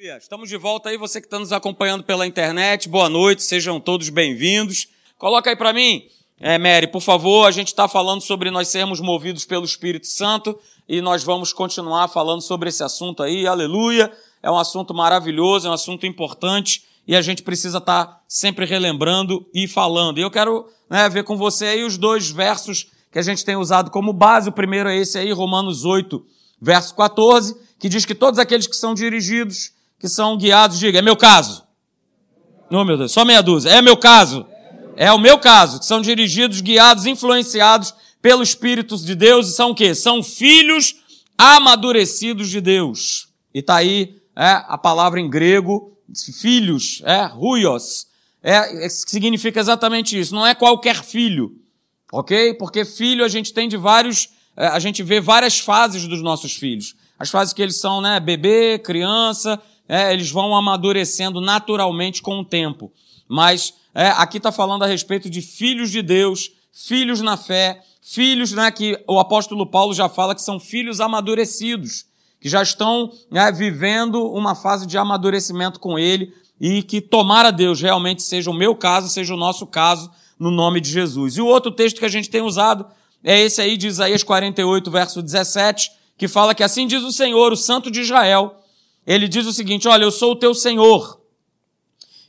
Estamos de volta aí, você que está nos acompanhando pela internet. Boa noite, sejam todos bem-vindos. Coloca aí para mim, é, Mary, por favor. A gente está falando sobre nós sermos movidos pelo Espírito Santo e nós vamos continuar falando sobre esse assunto aí. Aleluia! É um assunto maravilhoso, é um assunto importante e a gente precisa estar tá sempre relembrando e falando. E eu quero né, ver com você aí os dois versos que a gente tem usado como base. O primeiro é esse aí, Romanos 8, verso 14, que diz que todos aqueles que são dirigidos que são guiados, diga, é meu caso. Não, meu Deus, só meia dúzia. É meu caso. É o meu caso, que são dirigidos, guiados, influenciados pelo Espírito de Deus e são o quê? São filhos amadurecidos de Deus. E tá aí é, a palavra em grego, filhos, é, ruios, é, é, significa exatamente isso. Não é qualquer filho, ok? Porque filho a gente tem de vários, é, a gente vê várias fases dos nossos filhos. As fases que eles são, né, bebê, criança, é, eles vão amadurecendo naturalmente com o tempo. Mas é, aqui está falando a respeito de filhos de Deus, filhos na fé, filhos né, que o apóstolo Paulo já fala que são filhos amadurecidos, que já estão né, vivendo uma fase de amadurecimento com ele e que tomara Deus realmente seja o meu caso, seja o nosso caso, no nome de Jesus. E o outro texto que a gente tem usado é esse aí de Isaías 48, verso 17, que fala que assim diz o Senhor, o Santo de Israel, ele diz o seguinte: Olha, eu sou o teu Senhor,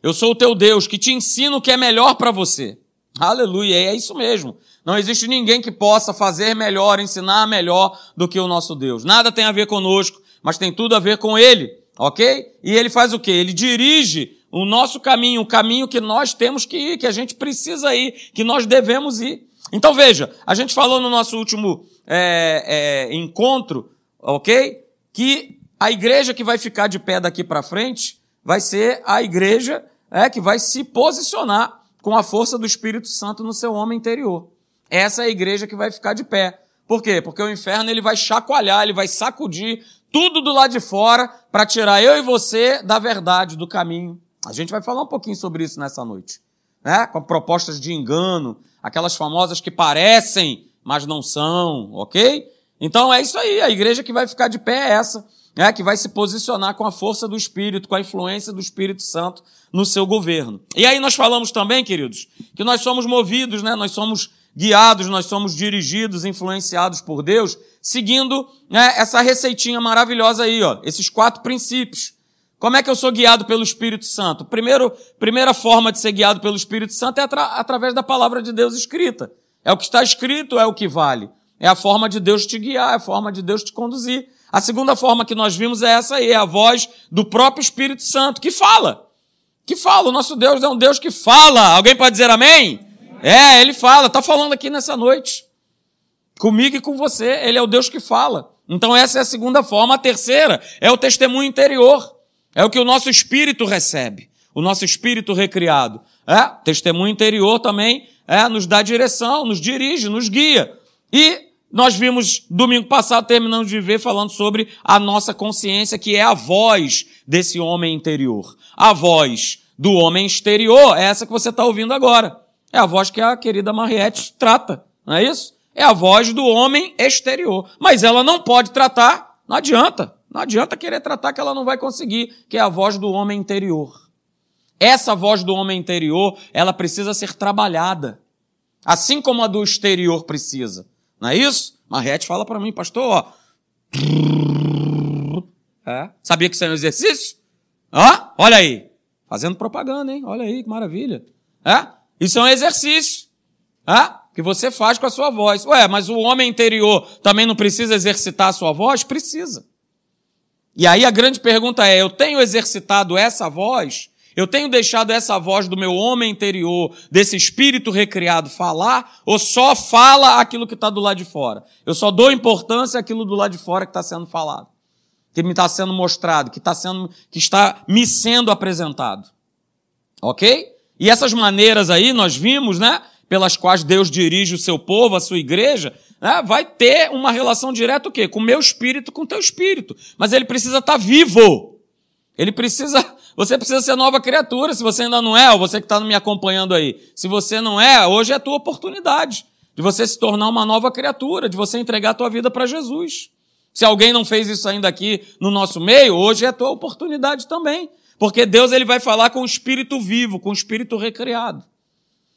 eu sou o teu Deus, que te ensino o que é melhor para você. Aleluia, é isso mesmo. Não existe ninguém que possa fazer melhor, ensinar melhor do que o nosso Deus. Nada tem a ver conosco, mas tem tudo a ver com Ele, ok? E Ele faz o quê? Ele dirige o nosso caminho, o caminho que nós temos que ir, que a gente precisa ir, que nós devemos ir. Então veja, a gente falou no nosso último é, é, encontro, ok? Que a igreja que vai ficar de pé daqui para frente vai ser a igreja é, que vai se posicionar com a força do Espírito Santo no seu homem interior. Essa é a igreja que vai ficar de pé. Por quê? Porque o inferno ele vai chacoalhar, ele vai sacudir tudo do lado de fora para tirar eu e você da verdade, do caminho. A gente vai falar um pouquinho sobre isso nessa noite. Né? Com propostas de engano, aquelas famosas que parecem, mas não são, ok? Então é isso aí, a igreja que vai ficar de pé é essa é, que vai se posicionar com a força do Espírito, com a influência do Espírito Santo no seu governo. E aí nós falamos também, queridos, que nós somos movidos, né? nós somos guiados, nós somos dirigidos, influenciados por Deus, seguindo né, essa receitinha maravilhosa aí, ó, esses quatro princípios. Como é que eu sou guiado pelo Espírito Santo? Primeiro, primeira forma de ser guiado pelo Espírito Santo é atra através da palavra de Deus escrita. É o que está escrito, é o que vale. É a forma de Deus te guiar, é a forma de Deus te conduzir. A segunda forma que nós vimos é essa aí, é a voz do próprio Espírito Santo, que fala. Que fala. O nosso Deus é um Deus que fala. Alguém pode dizer amém? É, ele fala, está falando aqui nessa noite. Comigo e com você. Ele é o Deus que fala. Então essa é a segunda forma. A terceira é o testemunho interior. É o que o nosso espírito recebe. O nosso espírito recriado. É, testemunho interior também é, nos dá direção, nos dirige, nos guia. E nós vimos domingo passado, terminando de ver, falando sobre a nossa consciência, que é a voz desse homem interior. A voz do homem exterior é essa que você está ouvindo agora. É a voz que a querida Mariette trata, não é isso? É a voz do homem exterior. Mas ela não pode tratar, não adianta. Não adianta querer tratar que ela não vai conseguir, que é a voz do homem interior. Essa voz do homem interior, ela precisa ser trabalhada. Assim como a do exterior precisa. Não é isso? Marrete fala para mim, pastor, ó. É. Sabia que isso é um exercício? Ó, olha aí. Fazendo propaganda, hein? Olha aí, que maravilha. É? Isso é um exercício. É? Que você faz com a sua voz. Ué, mas o homem interior também não precisa exercitar a sua voz? Precisa. E aí a grande pergunta é: eu tenho exercitado essa voz eu tenho deixado essa voz do meu homem interior, desse espírito recriado, falar, ou só fala aquilo que está do lado de fora? Eu só dou importância àquilo do lado de fora que está sendo falado, que me está sendo mostrado, que, está sendo, que está me sendo apresentado. Ok? E essas maneiras aí nós vimos, né? Pelas quais Deus dirige o seu povo, a sua igreja, né, vai ter uma relação direta o quê? Com o meu espírito, com o teu espírito. Mas ele precisa estar tá vivo. Ele precisa você precisa ser nova criatura. Se você ainda não é, ou você que está me acompanhando aí, se você não é, hoje é a tua oportunidade de você se tornar uma nova criatura, de você entregar a tua vida para Jesus. Se alguém não fez isso ainda aqui no nosso meio, hoje é a tua oportunidade também. Porque Deus ele vai falar com o espírito vivo, com o espírito recriado.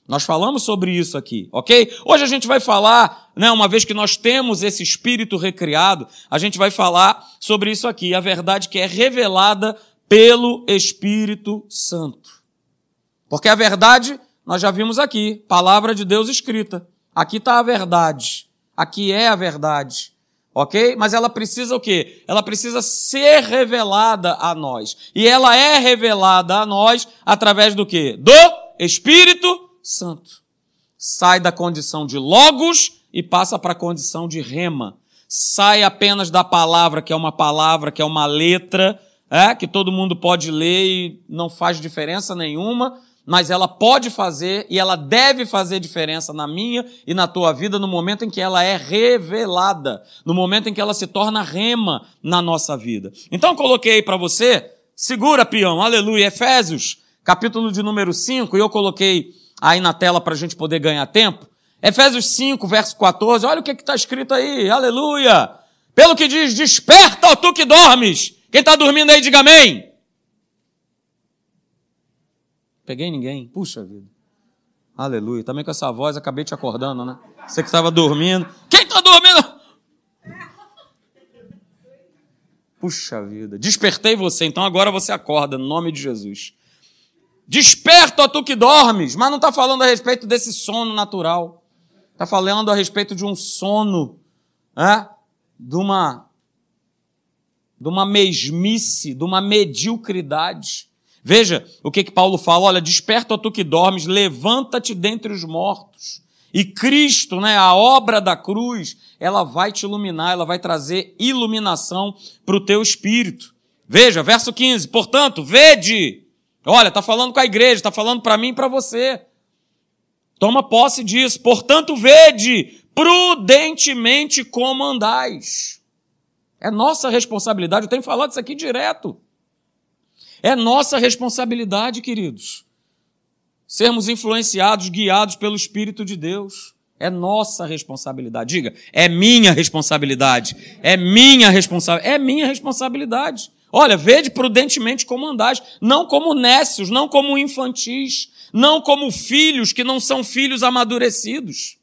Nós falamos sobre isso aqui, ok? Hoje a gente vai falar, né, uma vez que nós temos esse espírito recriado, a gente vai falar sobre isso aqui, a verdade que é revelada pelo Espírito Santo. Porque a verdade, nós já vimos aqui, palavra de Deus escrita. Aqui está a verdade. Aqui é a verdade. Ok? Mas ela precisa o quê? Ela precisa ser revelada a nós. E ela é revelada a nós através do quê? Do Espírito Santo. Sai da condição de logos e passa para a condição de rema. Sai apenas da palavra, que é uma palavra, que é uma letra, é, que todo mundo pode ler e não faz diferença nenhuma, mas ela pode fazer e ela deve fazer diferença na minha e na tua vida no momento em que ela é revelada, no momento em que ela se torna rema na nossa vida. Então coloquei para você, segura peão, aleluia, Efésios, capítulo de número 5, e eu coloquei aí na tela para a gente poder ganhar tempo. Efésios 5, verso 14, olha o que está escrito aí, aleluia! Pelo que diz, desperta, ó tu que dormes. Quem está dormindo aí, diga amém. Peguei ninguém, puxa vida. Aleluia, também com essa voz acabei te acordando, né? Você que estava dormindo. Quem está dormindo? Puxa vida, despertei você, então agora você acorda, no nome de Jesus. Desperta, ó tu que dormes, mas não está falando a respeito desse sono natural. Está falando a respeito de um sono, é? de, uma, de uma mesmice, de uma mediocridade. Veja o que, que Paulo fala: olha, desperta, tu que dormes, levanta-te dentre os mortos. E Cristo, né, a obra da cruz, ela vai te iluminar, ela vai trazer iluminação para o teu espírito. Veja, verso 15: portanto, vede Olha, está falando com a igreja, está falando para mim e para você. Toma posse disso. Portanto, vede prudentemente como andais. É nossa responsabilidade. Eu tenho falado isso aqui direto. É nossa responsabilidade, queridos. Sermos influenciados, guiados pelo Espírito de Deus. É nossa responsabilidade. Diga, é minha responsabilidade. É minha responsabilidade. É minha responsabilidade. Olha, vede prudentemente como andais, não como nécios, não como infantis, não como filhos que não são filhos amadurecidos.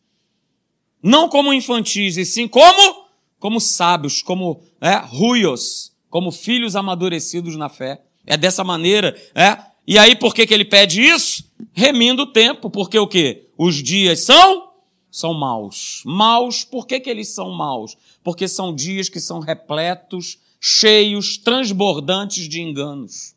Não como infantis, e sim como como sábios, como é, ruios, como filhos amadurecidos na fé. É dessa maneira, é? E aí por que, que ele pede isso? Remindo o tempo, porque o quê? Os dias são são maus. Maus, por que, que eles são maus? Porque são dias que são repletos cheios, transbordantes de enganos.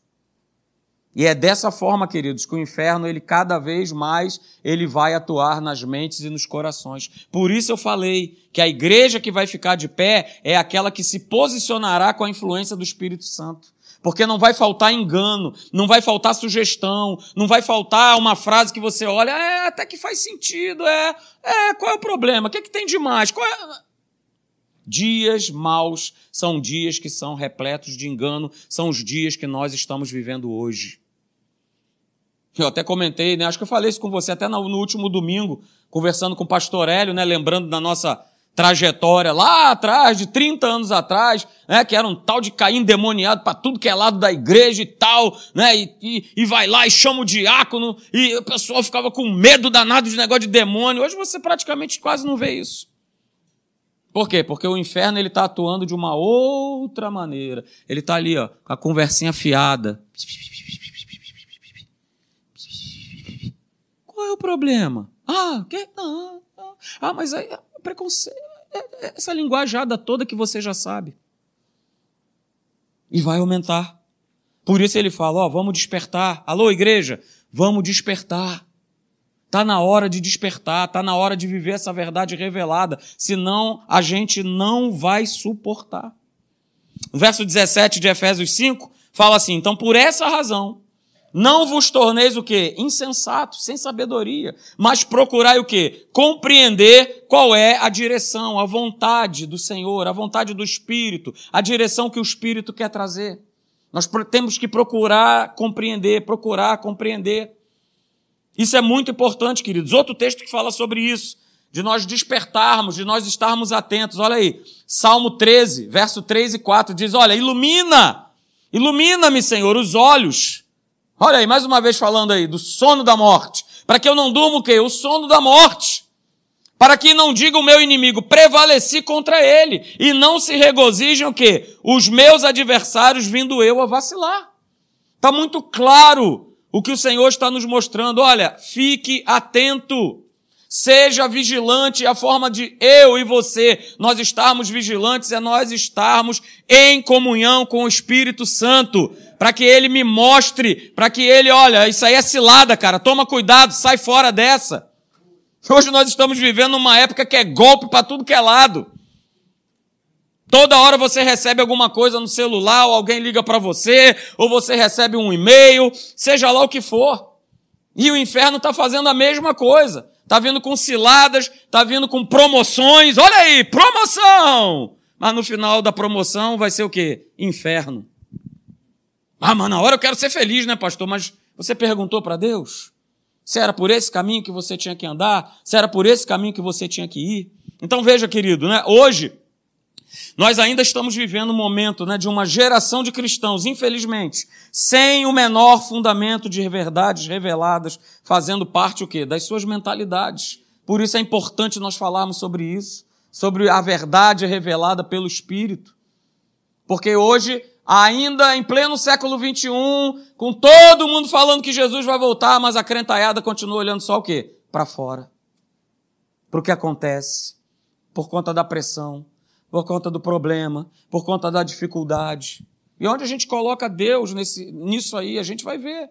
E é dessa forma, queridos, que o inferno, ele cada vez mais, ele vai atuar nas mentes e nos corações. Por isso eu falei que a igreja que vai ficar de pé é aquela que se posicionará com a influência do Espírito Santo. Porque não vai faltar engano, não vai faltar sugestão, não vai faltar uma frase que você olha, é, até que faz sentido, é, é, qual é o problema? O que, é que tem de mais? Qual é... Dias maus são dias que são repletos de engano, são os dias que nós estamos vivendo hoje. Eu até comentei, né? Acho que eu falei isso com você até no, último domingo, conversando com o pastor Hélio, né? Lembrando da nossa trajetória lá atrás, de 30 anos atrás, né? Que era um tal de Caim endemoniado para tudo que é lado da igreja e tal, né? E, e, e, vai lá e chama o diácono, e o pessoal ficava com medo danado de negócio de demônio. Hoje você praticamente quase não vê isso. Por quê? Porque o inferno ele está atuando de uma outra maneira. Ele está ali, ó, com a conversinha fiada. Qual é o problema? Ah, que? Ah, ah, ah mas aí, preconceito, é, é, essa linguajada toda que você já sabe. E vai aumentar. Por isso ele fala, ó, vamos despertar. Alô, igreja, vamos despertar. Está na hora de despertar, está na hora de viver essa verdade revelada, senão a gente não vai suportar. O verso 17 de Efésios 5 fala assim: então por essa razão, não vos torneis o quê? Insensatos, sem sabedoria, mas procurai o quê? Compreender qual é a direção, a vontade do Senhor, a vontade do Espírito, a direção que o Espírito quer trazer. Nós temos que procurar compreender, procurar compreender. Isso é muito importante, queridos. Outro texto que fala sobre isso. de nós despertarmos, de nós estarmos atentos. Olha aí, Salmo 13, verso 3 e 4 diz: Olha, ilumina, ilumina-me, Senhor, os olhos. Olha aí, mais uma vez falando aí do sono da morte, para que eu não durma o quê? O sono da morte. Para que não diga o meu inimigo, prevaleci contra ele, e não se regozijem o quê? Os meus adversários vindo eu a vacilar. Está muito claro o que o Senhor está nos mostrando. Olha, fique atento. Seja vigilante, a forma de eu e você nós estarmos vigilantes é nós estarmos em comunhão com o Espírito Santo, para que ele me mostre, para que ele, olha, isso aí é cilada, cara, toma cuidado, sai fora dessa. Hoje nós estamos vivendo uma época que é golpe para tudo que é lado. Toda hora você recebe alguma coisa no celular, ou alguém liga para você, ou você recebe um e-mail, seja lá o que for. E o inferno está fazendo a mesma coisa. Está vindo com ciladas, está vindo com promoções. Olha aí, promoção! Mas no final da promoção vai ser o quê? Inferno. Ah, mas na hora eu quero ser feliz, né, pastor? Mas você perguntou para Deus? Se era por esse caminho que você tinha que andar? Se era por esse caminho que você tinha que ir? Então veja, querido, né? Hoje, nós ainda estamos vivendo um momento né, de uma geração de cristãos, infelizmente, sem o menor fundamento de verdades reveladas, fazendo parte o quê? Das suas mentalidades. Por isso é importante nós falarmos sobre isso, sobre a verdade revelada pelo Espírito. Porque hoje, ainda em pleno século XXI, com todo mundo falando que Jesus vai voltar, mas a crentalhada continua olhando só o quê? Para fora. Para o que acontece, por conta da pressão, por conta do problema, por conta da dificuldade. E onde a gente coloca Deus nesse, nisso aí, a gente vai ver.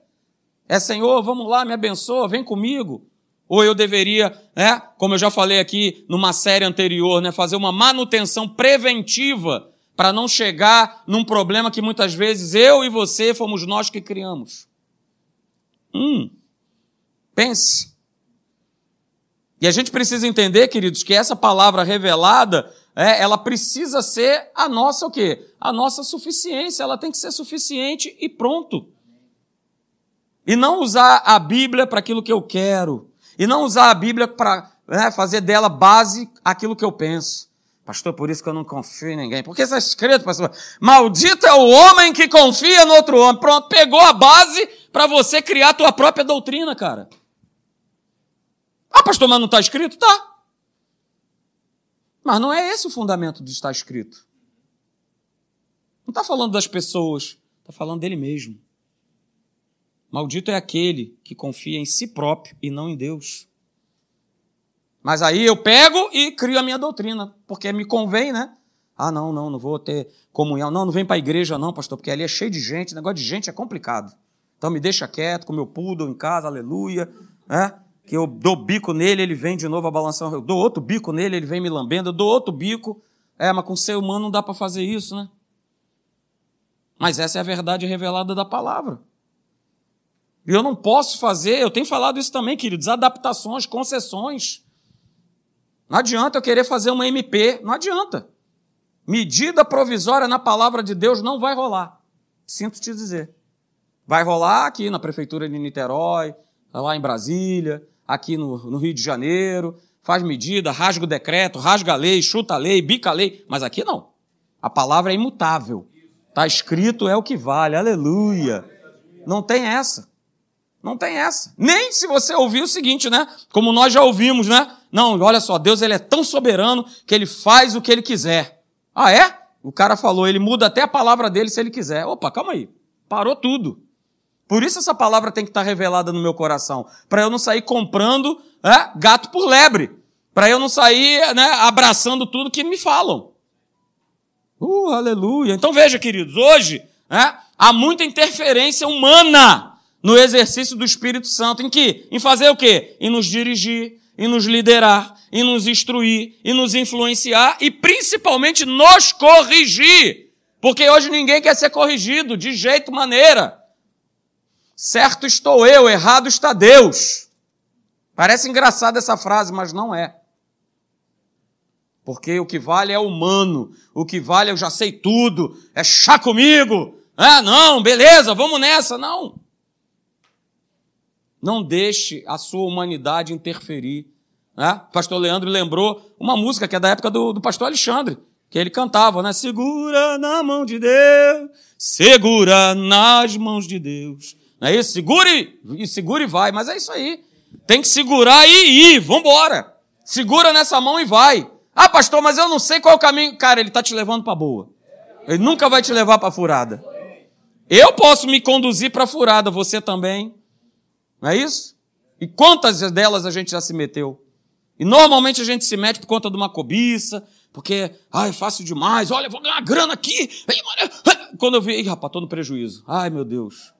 É Senhor, vamos lá, me abençoa, vem comigo. Ou eu deveria, né, como eu já falei aqui numa série anterior, né, fazer uma manutenção preventiva para não chegar num problema que muitas vezes eu e você fomos nós que criamos. Hum, pense. E a gente precisa entender, queridos, que essa palavra revelada é, ela precisa ser a nossa o quê? A nossa suficiência, ela tem que ser suficiente e pronto. E não usar a Bíblia para aquilo que eu quero. E não usar a Bíblia para né, fazer dela base aquilo que eu penso. Pastor, por isso que eu não confio em ninguém. Porque está escrito, pastor, maldito é o homem que confia no outro homem. Pronto, pegou a base para você criar a tua própria doutrina, cara. Ah, pastor, mas não está escrito? Tá. Mas não é esse o fundamento de estar escrito. Não está falando das pessoas, está falando dele mesmo. Maldito é aquele que confia em si próprio e não em Deus. Mas aí eu pego e crio a minha doutrina, porque me convém, né? Ah, não, não, não vou ter comunhão. Não, não vem para a igreja, não, pastor, porque ali é cheio de gente. Negócio de gente é complicado. Então me deixa quieto, com meu poodle em casa, aleluia. É? que eu dou bico nele, ele vem de novo a balançar. Eu dou outro bico nele, ele vem me lambendo. Eu dou outro bico. É, mas com ser humano não dá para fazer isso, né? Mas essa é a verdade revelada da palavra. E eu não posso fazer, eu tenho falado isso também, queridos, adaptações, concessões. Não adianta eu querer fazer uma MP, não adianta. Medida provisória na palavra de Deus não vai rolar. Sinto te dizer. Vai rolar aqui na prefeitura de Niterói, lá em Brasília, aqui no, no Rio de Janeiro, faz medida, rasga o decreto, rasga a lei, chuta a lei, bica a lei, mas aqui não. A palavra é imutável. Está escrito, é o que vale, aleluia. Não tem essa. Não tem essa. Nem se você ouvir o seguinte, né? Como nós já ouvimos, né? Não, olha só, Deus ele é tão soberano que ele faz o que ele quiser. Ah, é? O cara falou, ele muda até a palavra dele se ele quiser. Opa, calma aí. Parou tudo. Por isso essa palavra tem que estar revelada no meu coração, para eu não sair comprando é, gato por lebre, para eu não sair né, abraçando tudo que me falam. Uh, aleluia. Então veja, queridos, hoje é, há muita interferência humana no exercício do Espírito Santo. Em que? Em fazer o quê? Em nos dirigir, em nos liderar, em nos instruir, em nos influenciar e principalmente nos corrigir. Porque hoje ninguém quer ser corrigido de jeito maneira. Certo estou eu, errado está Deus. Parece engraçada essa frase, mas não é. Porque o que vale é humano, o que vale eu já sei tudo, é chá comigo. Ah, não, beleza, vamos nessa. Não. Não deixe a sua humanidade interferir Né? O pastor Leandro lembrou uma música que é da época do, do pastor Alexandre, que ele cantava, né? Segura na mão de Deus, segura nas mãos de Deus. Não é isso? Segure e segure e vai. Mas é isso aí. Tem que segurar e ir. Vambora. Segura nessa mão e vai. Ah, pastor, mas eu não sei qual é o caminho. Cara, ele está te levando para boa. Ele nunca vai te levar para furada. Eu posso me conduzir para furada, você também. Não é isso? E quantas delas a gente já se meteu? E normalmente a gente se mete por conta de uma cobiça, porque, ai, é fácil demais, olha, vou ganhar grana aqui. Quando eu vi, Ih, rapaz, estou no prejuízo. Ai, meu Deus.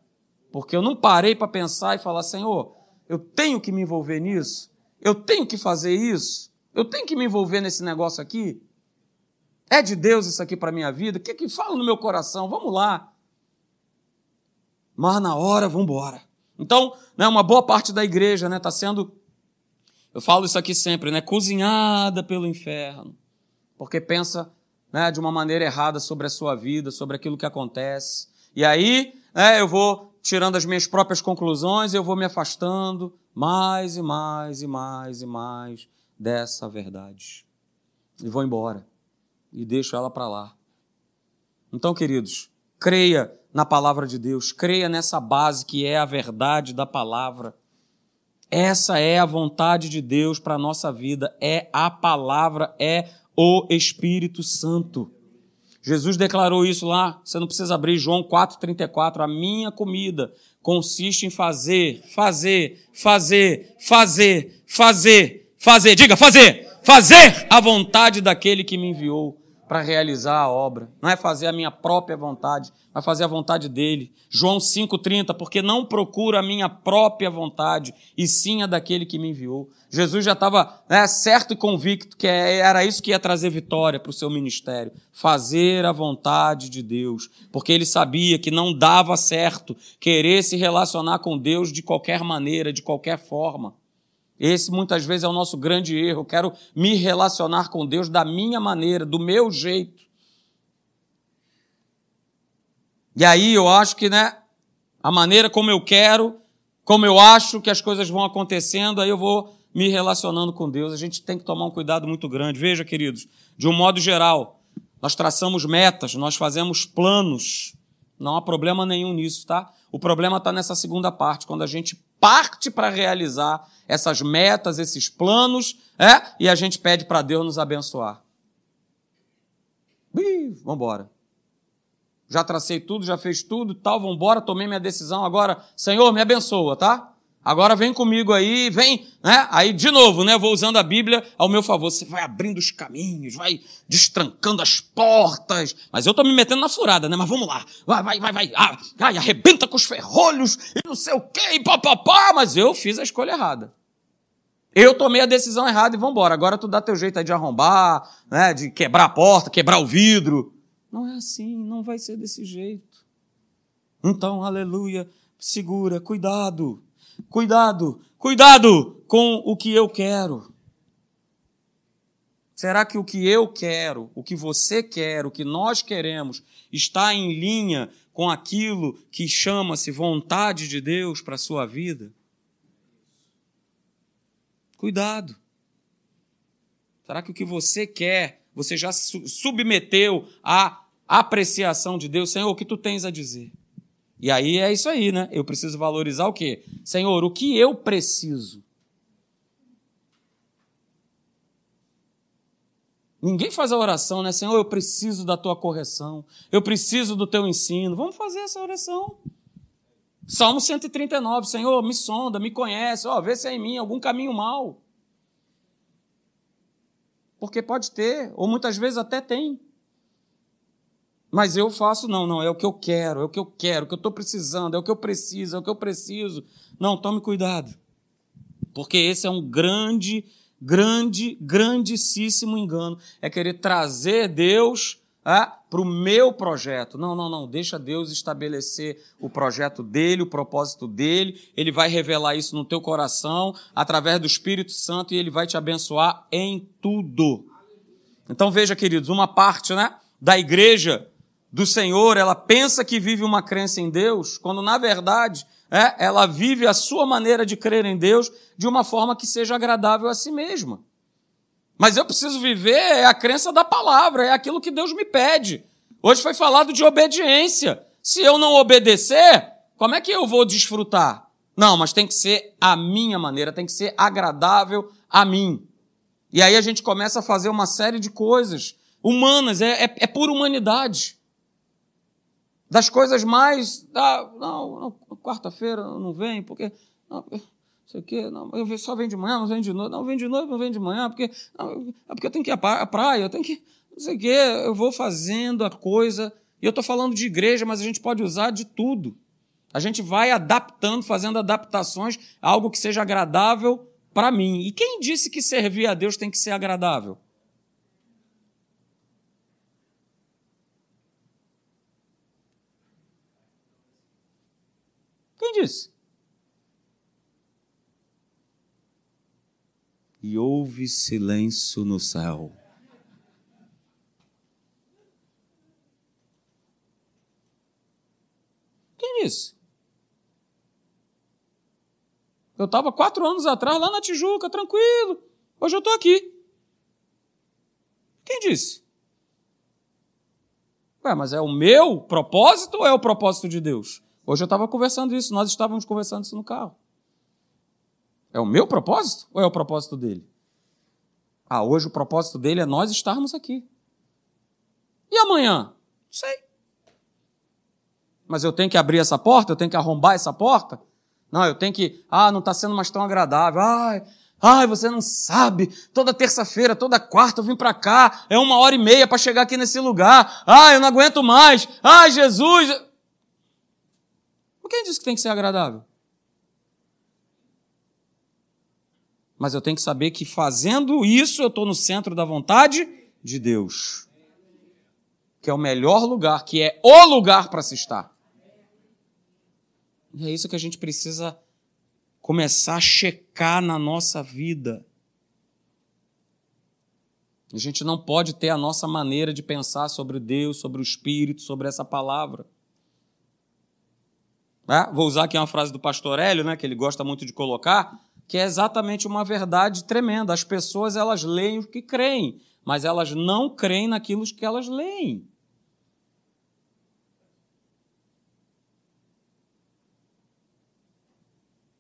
Porque eu não parei para pensar e falar, Senhor, eu tenho que me envolver nisso? Eu tenho que fazer isso? Eu tenho que me envolver nesse negócio aqui? É de Deus isso aqui para minha vida? O que é que fala no meu coração? Vamos lá. Mas na hora, vamos embora. Então, né, uma boa parte da igreja está né, tá sendo, eu falo isso aqui sempre, né, cozinhada pelo inferno, porque pensa né, de uma maneira errada sobre a sua vida, sobre aquilo que acontece. E aí né, eu vou tirando as minhas próprias conclusões, eu vou me afastando mais e mais e mais e mais dessa verdade. E vou embora. E deixo ela para lá. Então, queridos, creia na palavra de Deus, creia nessa base que é a verdade da palavra. Essa é a vontade de Deus para a nossa vida, é a palavra, é o Espírito Santo. Jesus declarou isso lá, você não precisa abrir João 4,34. A minha comida consiste em fazer, fazer, fazer, fazer, fazer, fazer, diga, fazer, fazer a vontade daquele que me enviou para realizar a obra. Não é fazer a minha própria vontade, vai fazer a vontade dele. João 5,30, porque não procura a minha própria vontade, e sim a daquele que me enviou. Jesus já estava né, certo e convicto que era isso que ia trazer vitória para o seu ministério. Fazer a vontade de Deus. Porque ele sabia que não dava certo querer se relacionar com Deus de qualquer maneira, de qualquer forma. Esse muitas vezes é o nosso grande erro. Eu quero me relacionar com Deus da minha maneira, do meu jeito. E aí eu acho que, né, a maneira como eu quero, como eu acho que as coisas vão acontecendo, aí eu vou me relacionando com Deus. A gente tem que tomar um cuidado muito grande. Veja, queridos, de um modo geral, nós traçamos metas, nós fazemos planos. Não há problema nenhum nisso, tá? O problema está nessa segunda parte, quando a gente parte para realizar essas metas, esses planos, é? E a gente pede para Deus nos abençoar. Vamos embora. Já tracei tudo, já fez tudo, tal, vamos embora, tomei minha decisão, agora, Senhor, me abençoa, tá? Agora vem comigo aí, vem, né? Aí de novo, né? Vou usando a Bíblia ao meu favor. Você vai abrindo os caminhos, vai destrancando as portas. Mas eu tô me metendo na furada, né? Mas vamos lá. Vai, vai, vai, vai. Ah, ai, arrebenta com os ferrolhos e não sei o quê, e papapá. Mas eu fiz a escolha errada. Eu tomei a decisão errada e vamos embora. Agora tu dá teu jeito aí de arrombar, né? De quebrar a porta, quebrar o vidro. Não é assim, não vai ser desse jeito. Então, aleluia, segura, cuidado. Cuidado, cuidado com o que eu quero. Será que o que eu quero, o que você quer, o que nós queremos, está em linha com aquilo que chama-se vontade de Deus para a sua vida? Cuidado. Será que o que você quer, você já submeteu à apreciação de Deus? Senhor, o que tu tens a dizer? E aí é isso aí, né? Eu preciso valorizar o quê? Senhor, o que eu preciso? Ninguém faz a oração, né? Senhor, eu preciso da tua correção. Eu preciso do teu ensino. Vamos fazer essa oração. Salmo 139, Senhor, me sonda, me conhece, ó, vê se é em mim algum caminho mal. Porque pode ter, ou muitas vezes até tem. Mas eu faço, não, não, é o que eu quero, é o que eu quero, é o que eu estou precisando, é o que eu preciso, é o que eu preciso. Não, tome cuidado. Porque esse é um grande, grande, grandíssimo engano. É querer trazer Deus é, para o meu projeto. Não, não, não. Deixa Deus estabelecer o projeto dele, o propósito dele. Ele vai revelar isso no teu coração através do Espírito Santo e ele vai te abençoar em tudo. Então veja, queridos, uma parte né, da igreja do Senhor, ela pensa que vive uma crença em Deus, quando na verdade é, ela vive a sua maneira de crer em Deus de uma forma que seja agradável a si mesma. Mas eu preciso viver é a crença da palavra, é aquilo que Deus me pede. Hoje foi falado de obediência. Se eu não obedecer, como é que eu vou desfrutar? Não, mas tem que ser a minha maneira, tem que ser agradável a mim. E aí a gente começa a fazer uma série de coisas humanas, é, é, é por humanidade. Das coisas mais. Ah, não, não quarta-feira não vem, porque. Não, sei o quê, não, eu só vem de manhã, não vem de noite, não vem de noite, não vem de manhã, porque, não, é porque eu tenho que ir à praia, eu tenho que. Não sei o quê, eu vou fazendo a coisa. E eu estou falando de igreja, mas a gente pode usar de tudo. A gente vai adaptando, fazendo adaptações a algo que seja agradável para mim. E quem disse que servir a Deus tem que ser agradável? Disse? E houve silêncio no céu. Quem disse? Eu estava quatro anos atrás lá na Tijuca, tranquilo. Hoje eu estou aqui. Quem disse? Ué, mas é o meu propósito ou é o propósito de Deus? Hoje eu estava conversando isso, nós estávamos conversando isso no carro. É o meu propósito ou é o propósito dele? Ah, hoje o propósito dele é nós estarmos aqui. E amanhã? Não sei. Mas eu tenho que abrir essa porta? Eu tenho que arrombar essa porta? Não, eu tenho que. Ah, não está sendo mais tão agradável. Ai, ai, você não sabe. Toda terça-feira, toda quarta eu vim para cá. É uma hora e meia para chegar aqui nesse lugar. Ai, eu não aguento mais. Ai, Jesus. Quem disse que tem que ser agradável? Mas eu tenho que saber que fazendo isso eu estou no centro da vontade de Deus. Que é o melhor lugar, que é o lugar para se estar. E é isso que a gente precisa começar a checar na nossa vida. A gente não pode ter a nossa maneira de pensar sobre Deus, sobre o Espírito, sobre essa palavra. É? Vou usar aqui uma frase do pastor Hélio, né, que ele gosta muito de colocar, que é exatamente uma verdade tremenda. As pessoas elas leem o que creem, mas elas não creem naquilo que elas leem.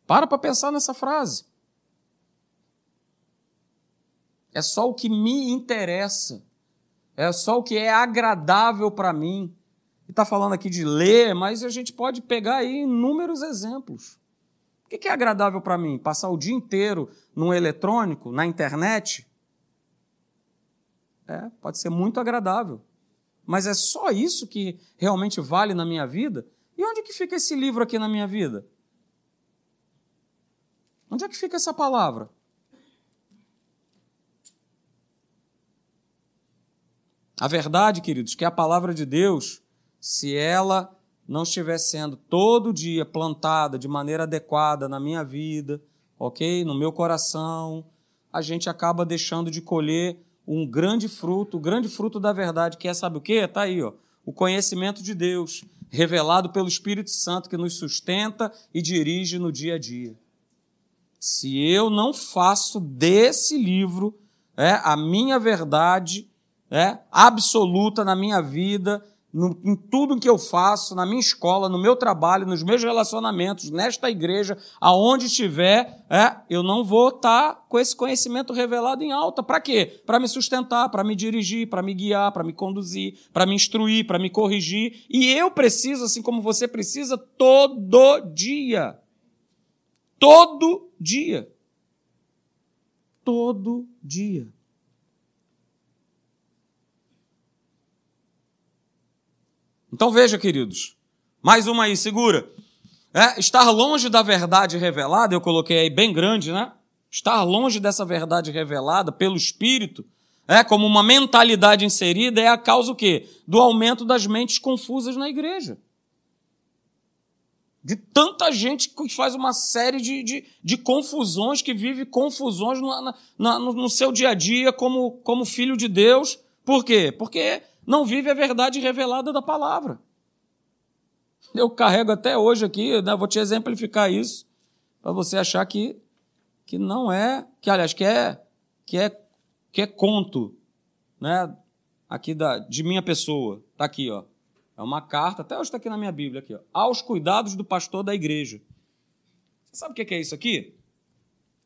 Para para pensar nessa frase. É só o que me interessa. É só o que é agradável para mim. Está falando aqui de ler, mas a gente pode pegar aí inúmeros exemplos. O que é agradável para mim? Passar o dia inteiro no eletrônico, na internet? É, pode ser muito agradável. Mas é só isso que realmente vale na minha vida? E onde que fica esse livro aqui na minha vida? Onde é que fica essa palavra? A verdade, queridos, que a palavra de Deus, se ela não estiver sendo todo dia plantada de maneira adequada na minha vida, ok? No meu coração, a gente acaba deixando de colher um grande fruto, o grande fruto da verdade, que é, sabe o quê? Está aí, ó, o conhecimento de Deus, revelado pelo Espírito Santo que nos sustenta e dirige no dia a dia se eu não faço desse livro é, a minha verdade é, absoluta na minha vida, no, em tudo que eu faço, na minha escola, no meu trabalho, nos meus relacionamentos, nesta igreja, aonde estiver, é, eu não vou estar tá com esse conhecimento revelado em alta. Para quê? Para me sustentar, para me dirigir, para me guiar, para me conduzir, para me instruir, para me corrigir. E eu preciso, assim como você precisa, todo dia. Todo dia. Todo dia. Então veja, queridos, mais uma aí, segura. É, estar longe da verdade revelada, eu coloquei aí bem grande, né? Estar longe dessa verdade revelada pelo Espírito, é como uma mentalidade inserida, é a causa o quê? Do aumento das mentes confusas na igreja de tanta gente que faz uma série de, de, de confusões, que vive confusões no, na, no, seu dia a dia como, como filho de Deus. Por quê? Porque não vive a verdade revelada da palavra. Eu carrego até hoje aqui, né, vou te exemplificar isso, para você achar que, que não é, que aliás, que é, que é, que é conto, né, aqui da, de minha pessoa. Está aqui, ó. É uma carta, até hoje está aqui na minha Bíblia, aqui, ó, aos cuidados do pastor da igreja. Você sabe o que é isso aqui?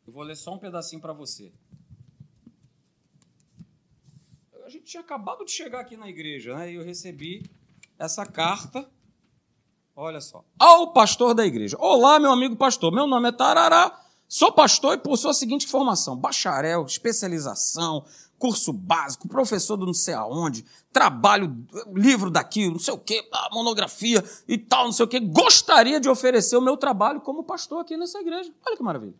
Eu vou ler só um pedacinho para você. A gente tinha acabado de chegar aqui na igreja, né? E eu recebi essa carta Olha só. Ao pastor da igreja. Olá, meu amigo pastor. Meu nome é Tarará. Sou pastor e possui a seguinte formação: bacharel, especialização, curso básico, professor do não sei aonde, trabalho, livro daqui, não sei o quê, monografia e tal, não sei o quê. Gostaria de oferecer o meu trabalho como pastor aqui nessa igreja. Olha que maravilha.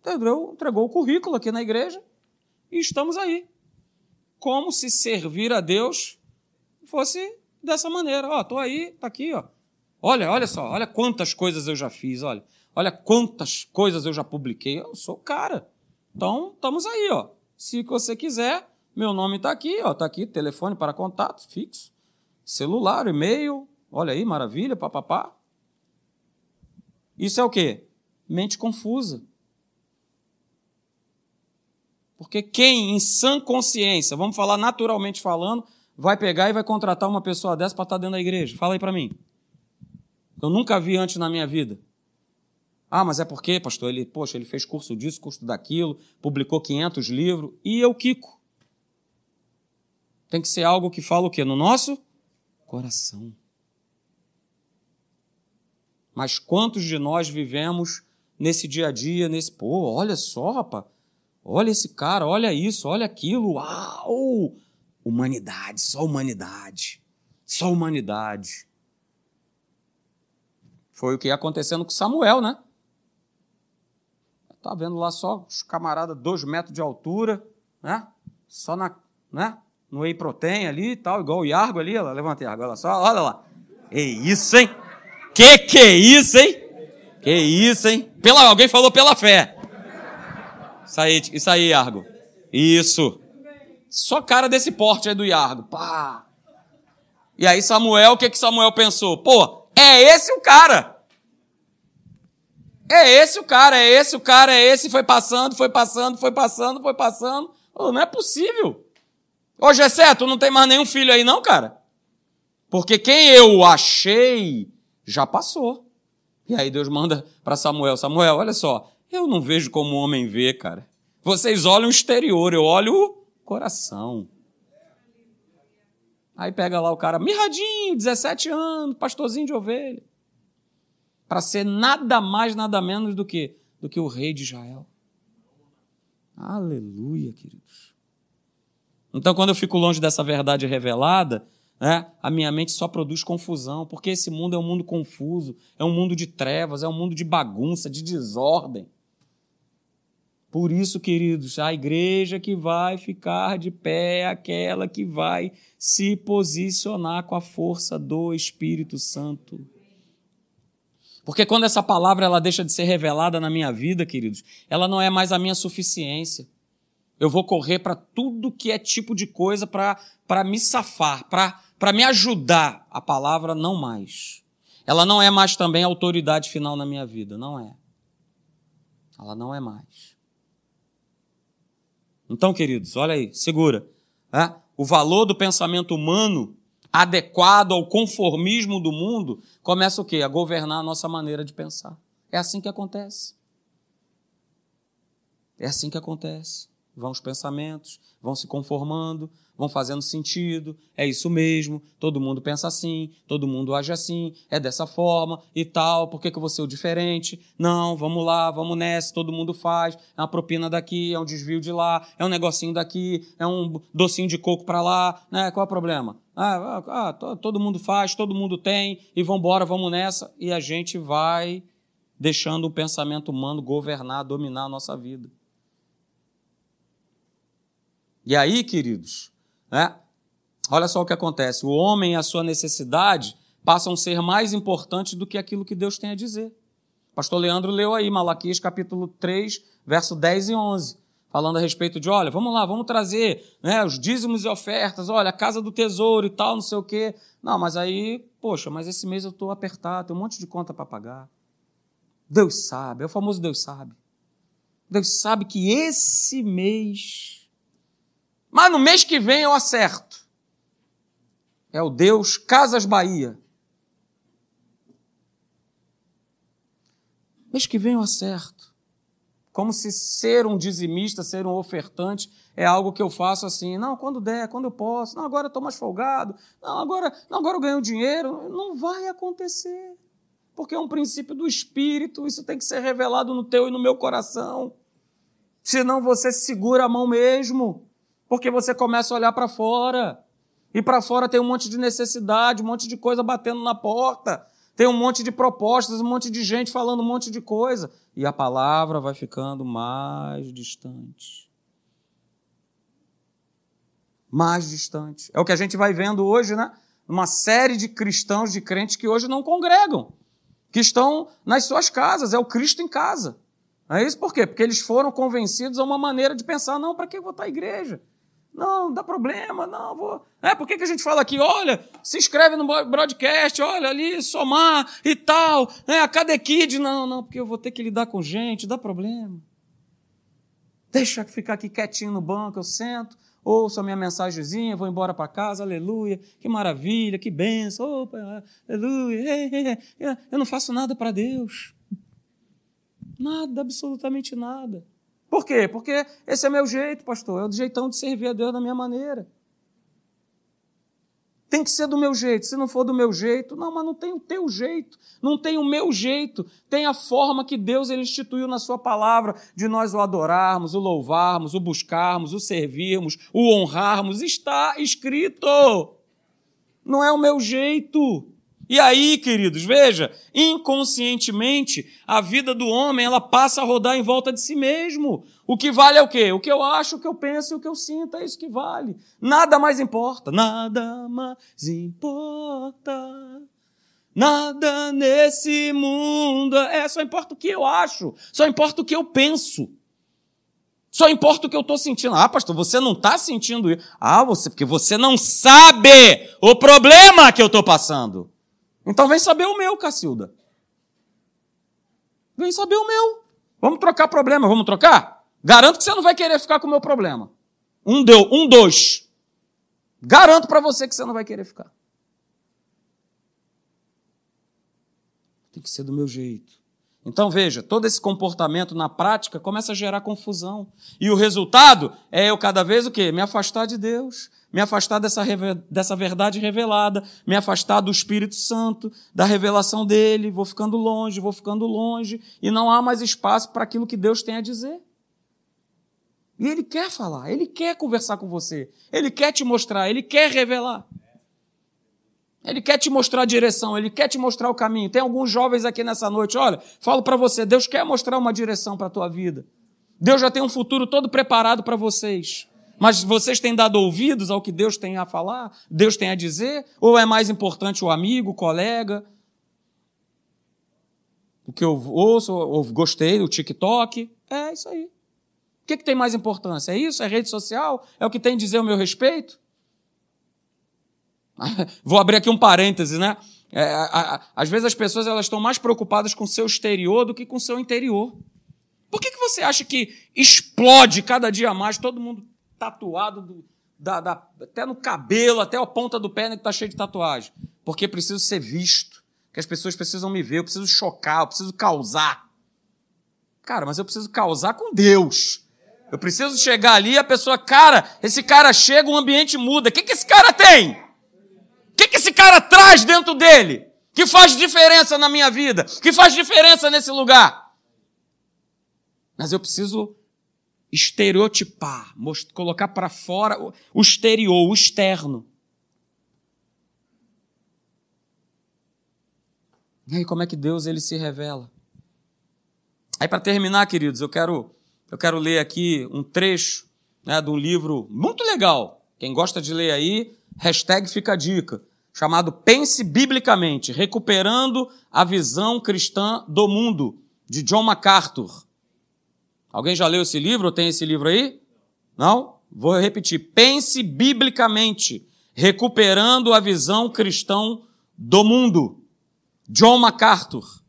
Entendeu? Entregou o currículo aqui na igreja e estamos aí. Como se servir a Deus fosse dessa maneira. Ó, tô aí, tá aqui, ó. Olha, olha só, olha quantas coisas eu já fiz, olha. Olha quantas coisas eu já publiquei. Eu sou cara. Então, estamos aí, ó. Se você quiser, meu nome está aqui, ó. Está aqui, telefone para contato fixo, celular, e-mail. Olha aí, maravilha, papapá. Isso é o quê? Mente confusa. Porque quem, em sã consciência, vamos falar naturalmente falando, vai pegar e vai contratar uma pessoa dessa para estar tá dentro da igreja? Fala aí para mim. Eu nunca vi antes na minha vida. Ah, mas é porque, pastor, ele, poxa, ele fez curso disso, curso daquilo, publicou 500 livros, e eu, Kiko. Tem que ser algo que fala o quê? No nosso coração. Mas quantos de nós vivemos nesse dia a dia, nesse, pô, olha só, rapaz, olha esse cara, olha isso, olha aquilo, uau! Humanidade, só humanidade. Só humanidade. Foi o que ia acontecendo com Samuel, né? Tá vendo lá só os camaradas dois metros de altura, né? Só na, né? No whey protein ali e tal, igual o Iargo ali, ela levanta Iargo, olha só, olha lá. É isso, hein? Que que é isso, hein? Que isso, hein? Pela, alguém falou pela fé. Isso aí, isso aí, Iargo. Isso. Só cara desse porte aí do Iardo. Pá. E aí Samuel, o que que Samuel pensou? Pô, é esse o cara. É esse o cara, é esse o cara, é esse. Foi passando, foi passando, foi passando, foi passando. Não é possível. Ô Gessé, tu não tem mais nenhum filho aí não, cara? Porque quem eu achei já passou. E aí Deus manda para Samuel, Samuel, olha só, eu não vejo como o homem vê, cara. Vocês olham o exterior, eu olho coração. Aí pega lá o cara, mirradinho, 17 anos, pastorzinho de ovelha. Para ser nada mais, nada menos do que, do que o rei de Israel. Aleluia, queridos. Então, quando eu fico longe dessa verdade revelada, né, a minha mente só produz confusão, porque esse mundo é um mundo confuso, é um mundo de trevas, é um mundo de bagunça, de desordem. Por isso, queridos, a igreja que vai ficar de pé é aquela que vai se posicionar com a força do Espírito Santo. Porque quando essa palavra ela deixa de ser revelada na minha vida, queridos, ela não é mais a minha suficiência. Eu vou correr para tudo que é tipo de coisa para me safar, para me ajudar. A palavra não mais. Ela não é mais também autoridade final na minha vida, não é. Ela não é mais. Então, queridos, olha aí, segura. É? O valor do pensamento humano adequado ao conformismo do mundo começa o quê? A governar a nossa maneira de pensar. É assim que acontece. É assim que acontece. Vão os pensamentos, vão se conformando, vão fazendo sentido, é isso mesmo, todo mundo pensa assim, todo mundo age assim, é dessa forma e tal, por que, que eu vou ser o diferente? Não, vamos lá, vamos nessa, todo mundo faz, é uma propina daqui, é um desvio de lá, é um negocinho daqui, é um docinho de coco para lá, né? Qual é o problema? Ah, ah, ah todo mundo faz, todo mundo tem, e vamos embora, vamos nessa, e a gente vai deixando o pensamento humano governar, dominar a nossa vida. E aí, queridos, né? olha só o que acontece: o homem e a sua necessidade passam a ser mais importantes do que aquilo que Deus tem a dizer. pastor Leandro leu aí Malaquias capítulo 3, verso 10 e 11. falando a respeito de, olha, vamos lá, vamos trazer né, os dízimos e ofertas, olha, a casa do tesouro e tal, não sei o quê. Não, mas aí, poxa, mas esse mês eu estou apertado, tem um monte de conta para pagar. Deus sabe, é o famoso Deus sabe. Deus sabe que esse mês, mas no mês que vem eu acerto. É o Deus Casas Bahia. Mês que vem eu acerto. Como se ser um dizimista, ser um ofertante, é algo que eu faço assim, não, quando der, quando eu posso, não, agora eu estou mais folgado, não, agora, não, agora eu ganho dinheiro. Não vai acontecer. Porque é um princípio do Espírito, isso tem que ser revelado no teu e no meu coração. Senão você segura a mão mesmo, porque você começa a olhar para fora. E para fora tem um monte de necessidade, um monte de coisa batendo na porta. Tem um monte de propostas, um monte de gente falando um monte de coisa. E a palavra vai ficando mais distante. Mais distante. É o que a gente vai vendo hoje, né? Uma série de cristãos, de crentes que hoje não congregam, que estão nas suas casas, é o Cristo em casa. É isso por quê? Porque eles foram convencidos a uma maneira de pensar: não, para que eu vou estar à igreja? Não, dá problema, não, vou. É, por que, que a gente fala aqui, olha, se inscreve no broadcast, olha ali, somar e tal, né, a cada kid, não, não, porque eu vou ter que lidar com gente, dá problema. Deixa ficar aqui quietinho no banco, eu sento, ouço a minha mensagenzinha, vou embora para casa, aleluia, que maravilha, que benção, opa, aleluia, eu não faço nada para Deus. Nada, absolutamente nada. Por quê? Porque esse é meu jeito, pastor. É o jeitão de servir a Deus da minha maneira. Tem que ser do meu jeito. Se não for do meu jeito, não, mas não tem o teu jeito, não tem o meu jeito. Tem a forma que Deus ele instituiu na sua palavra de nós o adorarmos, o louvarmos, o buscarmos, o servirmos, o honrarmos. Está escrito. Não é o meu jeito. E aí, queridos, veja, inconscientemente, a vida do homem, ela passa a rodar em volta de si mesmo. O que vale é o quê? O que eu acho, o que eu penso e o que eu sinto, é isso que vale. Nada mais importa. Nada mais importa. Nada nesse mundo. É, só importa o que eu acho. Só importa o que eu penso. Só importa o que eu estou sentindo. Ah, pastor, você não está sentindo isso. Ah, você, porque você não sabe o problema que eu estou passando. Então vem saber o meu, Cacilda. Vem saber o meu. Vamos trocar problema, vamos trocar? Garanto que você não vai querer ficar com o meu problema. Um deu, um dois. Garanto para você que você não vai querer ficar. Tem que ser do meu jeito. Então veja, todo esse comportamento na prática começa a gerar confusão. E o resultado é eu cada vez o quê? Me afastar de Deus, me afastar dessa, dessa verdade revelada, me afastar do Espírito Santo, da revelação dele, vou ficando longe, vou ficando longe, e não há mais espaço para aquilo que Deus tem a dizer. E ele quer falar, ele quer conversar com você, ele quer te mostrar, ele quer revelar. Ele quer te mostrar a direção, ele quer te mostrar o caminho. Tem alguns jovens aqui nessa noite, olha, falo para você, Deus quer mostrar uma direção para a tua vida. Deus já tem um futuro todo preparado para vocês. Mas vocês têm dado ouvidos ao que Deus tem a falar, Deus tem a dizer? Ou é mais importante o amigo, o colega? O que eu ouço, ou gostei do TikTok? É isso aí. O que, que tem mais importância? É isso? É rede social? É o que tem a dizer o meu respeito? Vou abrir aqui um parêntese, né? É, a, a, às vezes as pessoas elas estão mais preocupadas com o seu exterior do que com o seu interior. Por que, que você acha que explode cada dia mais todo mundo tatuado do, da, da, até no cabelo, até a ponta do pé né, que está cheio de tatuagem. Porque preciso ser visto, que as pessoas precisam me ver, eu preciso chocar, eu preciso causar. Cara, mas eu preciso causar com Deus. Eu preciso chegar ali e a pessoa, cara, esse cara chega, o ambiente muda. O que, que esse cara tem? O que, que esse cara traz dentro dele? Que faz diferença na minha vida? Que faz diferença nesse lugar? Mas eu preciso estereotipar, colocar para fora o exterior, o externo. E aí como é que Deus ele se revela? Aí para terminar, queridos, eu quero eu quero ler aqui um trecho né, de um livro muito legal. Quem gosta de ler aí, hashtag fica a dica, chamado Pense Biblicamente, Recuperando a Visão Cristã do Mundo, de John MacArthur. Alguém já leu esse livro tem esse livro aí? Não? Vou repetir. Pense biblicamente, recuperando a visão cristã do mundo. John MacArthur.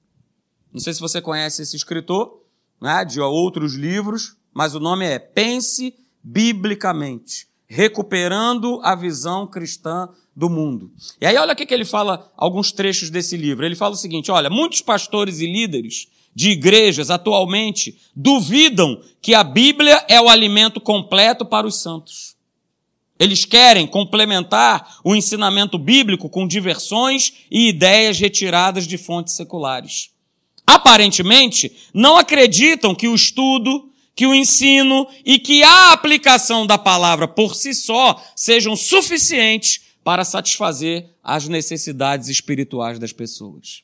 Não sei se você conhece esse escritor, né, de outros livros, mas o nome é Pense Biblicamente, recuperando a visão cristã do mundo. E aí olha o que ele fala, alguns trechos desse livro. Ele fala o seguinte, olha, muitos pastores e líderes de igrejas atualmente duvidam que a Bíblia é o alimento completo para os santos. Eles querem complementar o ensinamento bíblico com diversões e ideias retiradas de fontes seculares. Aparentemente, não acreditam que o estudo, que o ensino e que a aplicação da palavra por si só sejam suficientes para satisfazer as necessidades espirituais das pessoas.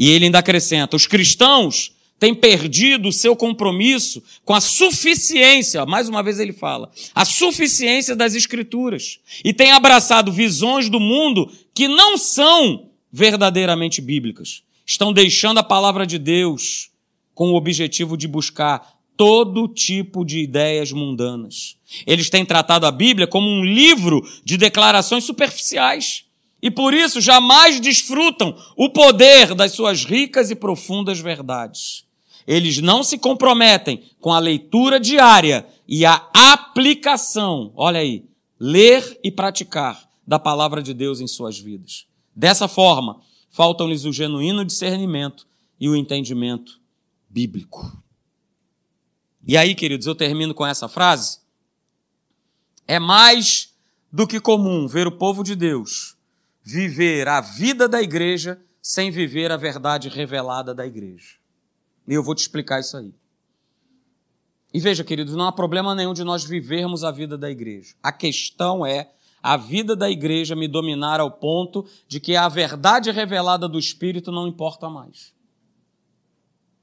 E ele ainda acrescenta: os cristãos têm perdido o seu compromisso com a suficiência, mais uma vez ele fala, a suficiência das Escrituras, e têm abraçado visões do mundo que não são verdadeiramente bíblicas. Estão deixando a palavra de Deus com o objetivo de buscar todo tipo de ideias mundanas. Eles têm tratado a Bíblia como um livro de declarações superficiais e por isso jamais desfrutam o poder das suas ricas e profundas verdades. Eles não se comprometem com a leitura diária e a aplicação, olha aí, ler e praticar da palavra de Deus em suas vidas. Dessa forma, faltam-lhes o genuíno discernimento e o entendimento bíblico. E aí, queridos, eu termino com essa frase. É mais do que comum ver o povo de Deus viver a vida da igreja sem viver a verdade revelada da igreja. E eu vou te explicar isso aí. E veja, queridos, não há problema nenhum de nós vivermos a vida da igreja. A questão é a vida da igreja me dominar ao ponto de que a verdade revelada do Espírito não importa mais.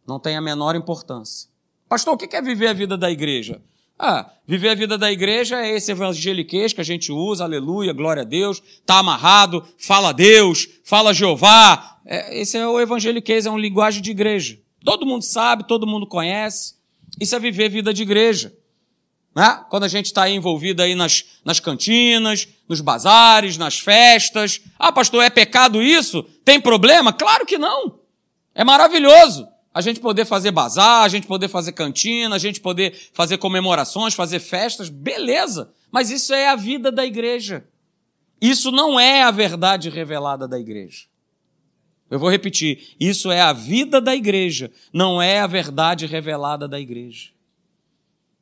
Não tem a menor importância. Pastor, o que é viver a vida da igreja? Ah, viver a vida da igreja é esse evangeliquez que a gente usa, aleluia, glória a Deus, tá amarrado, fala Deus, fala Jeová. É, esse é o evangeliquez, é uma linguagem de igreja. Todo mundo sabe, todo mundo conhece. Isso é viver vida de igreja. Né? Quando a gente está envolvido aí nas, nas cantinas, nos bazares, nas festas. Ah, pastor, é pecado isso? Tem problema? Claro que não. É maravilhoso a gente poder fazer bazar, a gente poder fazer cantina, a gente poder fazer comemorações, fazer festas, beleza. Mas isso é a vida da igreja. Isso não é a verdade revelada da igreja. Eu vou repetir, isso é a vida da igreja, não é a verdade revelada da igreja.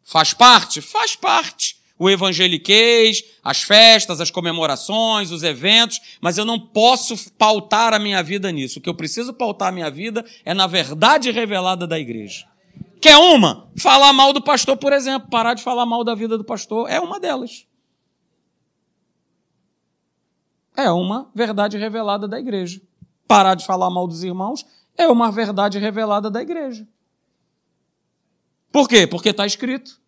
Faz parte? Faz parte o evangeliquez, as festas, as comemorações, os eventos, mas eu não posso pautar a minha vida nisso. O que eu preciso pautar a minha vida é na verdade revelada da igreja. Quer uma? Falar mal do pastor, por exemplo. Parar de falar mal da vida do pastor é uma delas. É uma verdade revelada da igreja. Parar de falar mal dos irmãos é uma verdade revelada da igreja. Por quê? Porque está escrito.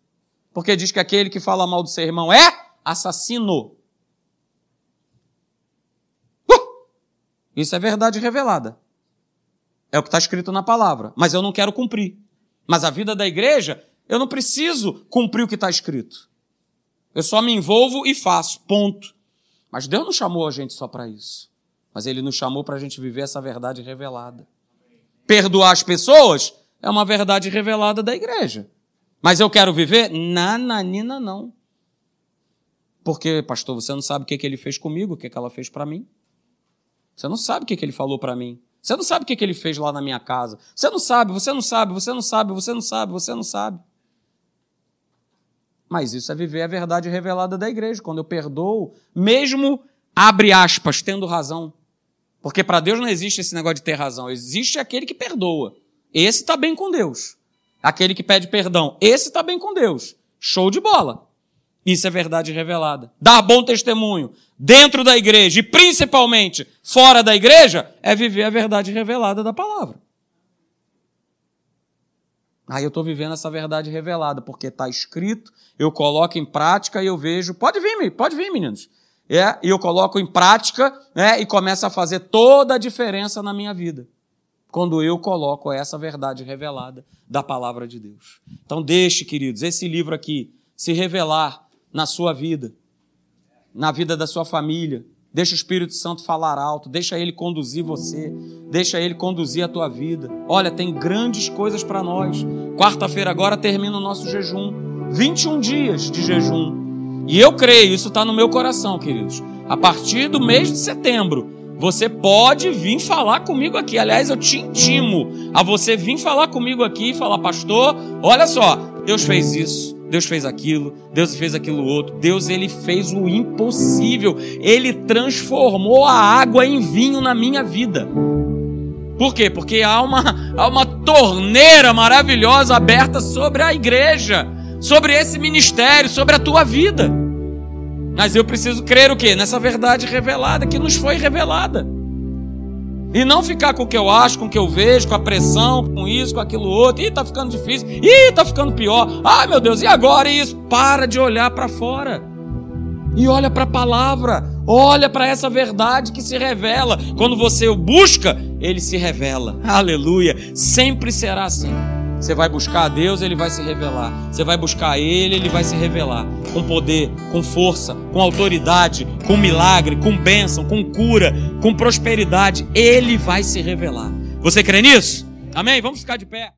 Porque diz que aquele que fala mal do seu irmão é assassino. Uh! Isso é verdade revelada. É o que está escrito na palavra. Mas eu não quero cumprir. Mas a vida da igreja, eu não preciso cumprir o que está escrito. Eu só me envolvo e faço. Ponto. Mas Deus não chamou a gente só para isso. Mas Ele nos chamou para a gente viver essa verdade revelada. Perdoar as pessoas é uma verdade revelada da igreja. Mas eu quero viver? Nananina, não. Porque, pastor, você não sabe o que, que ele fez comigo, o que, que ela fez para mim. Você não sabe o que, que ele falou para mim. Você não sabe o que, que ele fez lá na minha casa. Você não sabe, você não sabe, você não sabe, você não sabe, você não sabe. Mas isso é viver a verdade revelada da igreja. Quando eu perdoo, mesmo, abre aspas, tendo razão. Porque para Deus não existe esse negócio de ter razão. Existe aquele que perdoa. Esse está bem com Deus. Aquele que pede perdão. Esse está bem com Deus. Show de bola. Isso é verdade revelada. Dar bom testemunho dentro da igreja e principalmente fora da igreja é viver a verdade revelada da palavra. Aí eu estou vivendo essa verdade revelada, porque está escrito, eu coloco em prática e eu vejo. Pode vir, pode vir, meninos. É, e eu coloco em prática né, e começa a fazer toda a diferença na minha vida. Quando eu coloco essa verdade revelada da palavra de Deus. Então, deixe, queridos, esse livro aqui se revelar na sua vida, na vida da sua família. Deixa o Espírito Santo falar alto, deixa ele conduzir você, deixa ele conduzir a tua vida. Olha, tem grandes coisas para nós. Quarta-feira agora termina o nosso jejum. 21 dias de jejum. E eu creio, isso está no meu coração, queridos. A partir do mês de setembro, você pode vir falar comigo aqui. Aliás, eu te intimo a você vir falar comigo aqui e falar, pastor, olha só, Deus fez isso. Deus fez aquilo, Deus fez aquilo outro. Deus ele fez o impossível. Ele transformou a água em vinho na minha vida. Por quê? Porque há uma, há uma torneira maravilhosa aberta sobre a igreja, sobre esse ministério, sobre a tua vida. Mas eu preciso crer o quê? Nessa verdade revelada que nos foi revelada. E não ficar com o que eu acho, com o que eu vejo, com a pressão, com isso, com aquilo outro. Ih, tá ficando difícil. Ih, tá ficando pior. Ai, meu Deus, e agora isso? Para de olhar para fora. E olha para a palavra. Olha para essa verdade que se revela. Quando você o busca, ele se revela. Aleluia. Sempre será assim. Você vai buscar a Deus, ele vai se revelar. Você vai buscar ele, ele vai se revelar. Com poder, com força, com autoridade, com milagre, com bênção, com cura, com prosperidade. Ele vai se revelar. Você crê nisso? Amém? Vamos ficar de pé.